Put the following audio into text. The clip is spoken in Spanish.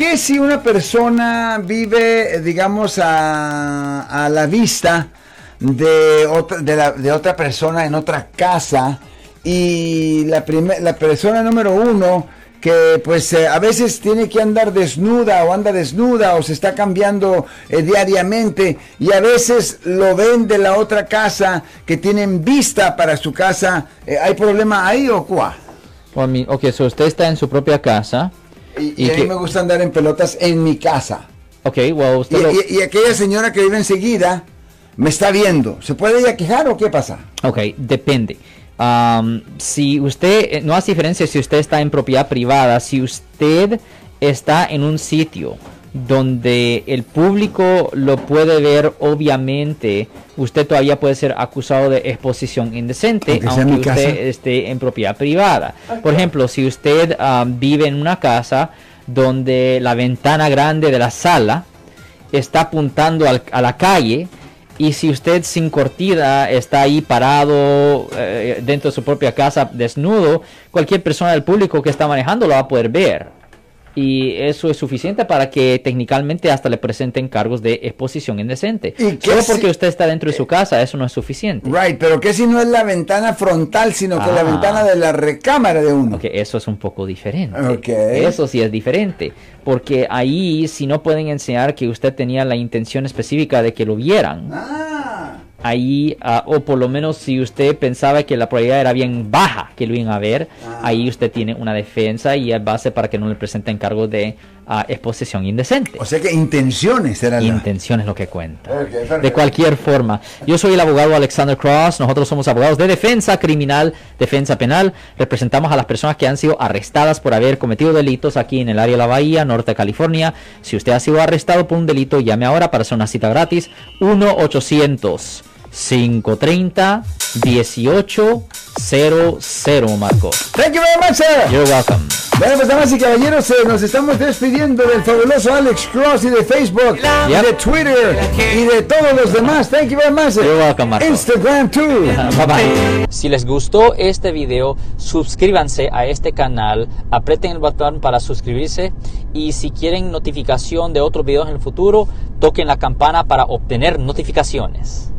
¿qué si una persona vive, digamos, a, la vista de otra, persona en otra casa y la, primer- la persona número uno que pues eh, a veces tiene que andar desnuda o anda desnuda o se está cambiando eh, diariamente y a veces lo ven de la otra casa que tienen vista para su casa, eh, ¿hay problema ahí o I mean, ok, so usted está en su propia casa. Y, ¿Y y a mí me gusta andar en pelotas en mi casa. Ok, well, Y, usted lo... y- y aquella señora que vive enseguida me está viendo. ¿Se puede ella quejar o qué pasa? Ok, depende. Am, si usted, eh, no hace diferencia si usted está en propiedad privada, si usted está en un sitio donde el público lo puede ver, obviamente, usted todavía puede ser acusado de exposición indecente, Aunque usted casa. esté en propiedad privada. Por ejemplo, si usted am, vive en una casa donde la ventana grande de la sala está apuntando al- a la calle y si usted sin cortina está ahí parado eh, dentro de su propia casa desnudo, cualquier persona del público que está manejando lo va a poder ver. Y eso es suficiente para que técnicamente hasta le presenten cargos de exposición indecente. ¿Y Solo si- porque usted está dentro de su casa, eso no es suficiente. Right, pero que si no es la ventana frontal, sino que la Ah. ventana de la recámara de uno. Ok, eso es un poco diferente. Ok. Eso sí es diferente. Porque ahí si no pueden enseñar que usted tenía la intención específica de que lo vieran. Ah, ahí, ah, o por lo menos si usted pensaba que la probabilidad era bien baja que lo iban a ver, Ah. ahí usted tiene una defensa y es base para que no le presenten cargos de ah, exposición indecente. o sea que intenciones eran la- Intención es lo que cuenta. Perfecto. De cualquier forma, yo soy el abogado Alexander Cross, nosotros somos abogados de defensa criminal, defensa penal, representamos a las personas que han sido arrestadas por haber cometido delitos aquí en el área de la Bahía, norte de California. Si usted ha sido arrestado por un delito, llame ahora para hacer una cita gratis 1-800. 530 1800 Marco. Thank you very much, sir. You're welcome. Bueno, pues damas y caballeros, eh, nos estamos despidiendo del fabuloso Alex Cross y de Facebook, y Yep. de Twitter y de todos los demás. Thank you very much. You're welcome, Marco. Instagram too. Bye bye. Si les gustó este video, suscríbanse a este canal, aprieten el botón para suscribirse y si quieren notificación de otros videos en el futuro, toquen la campana para obtener notificaciones.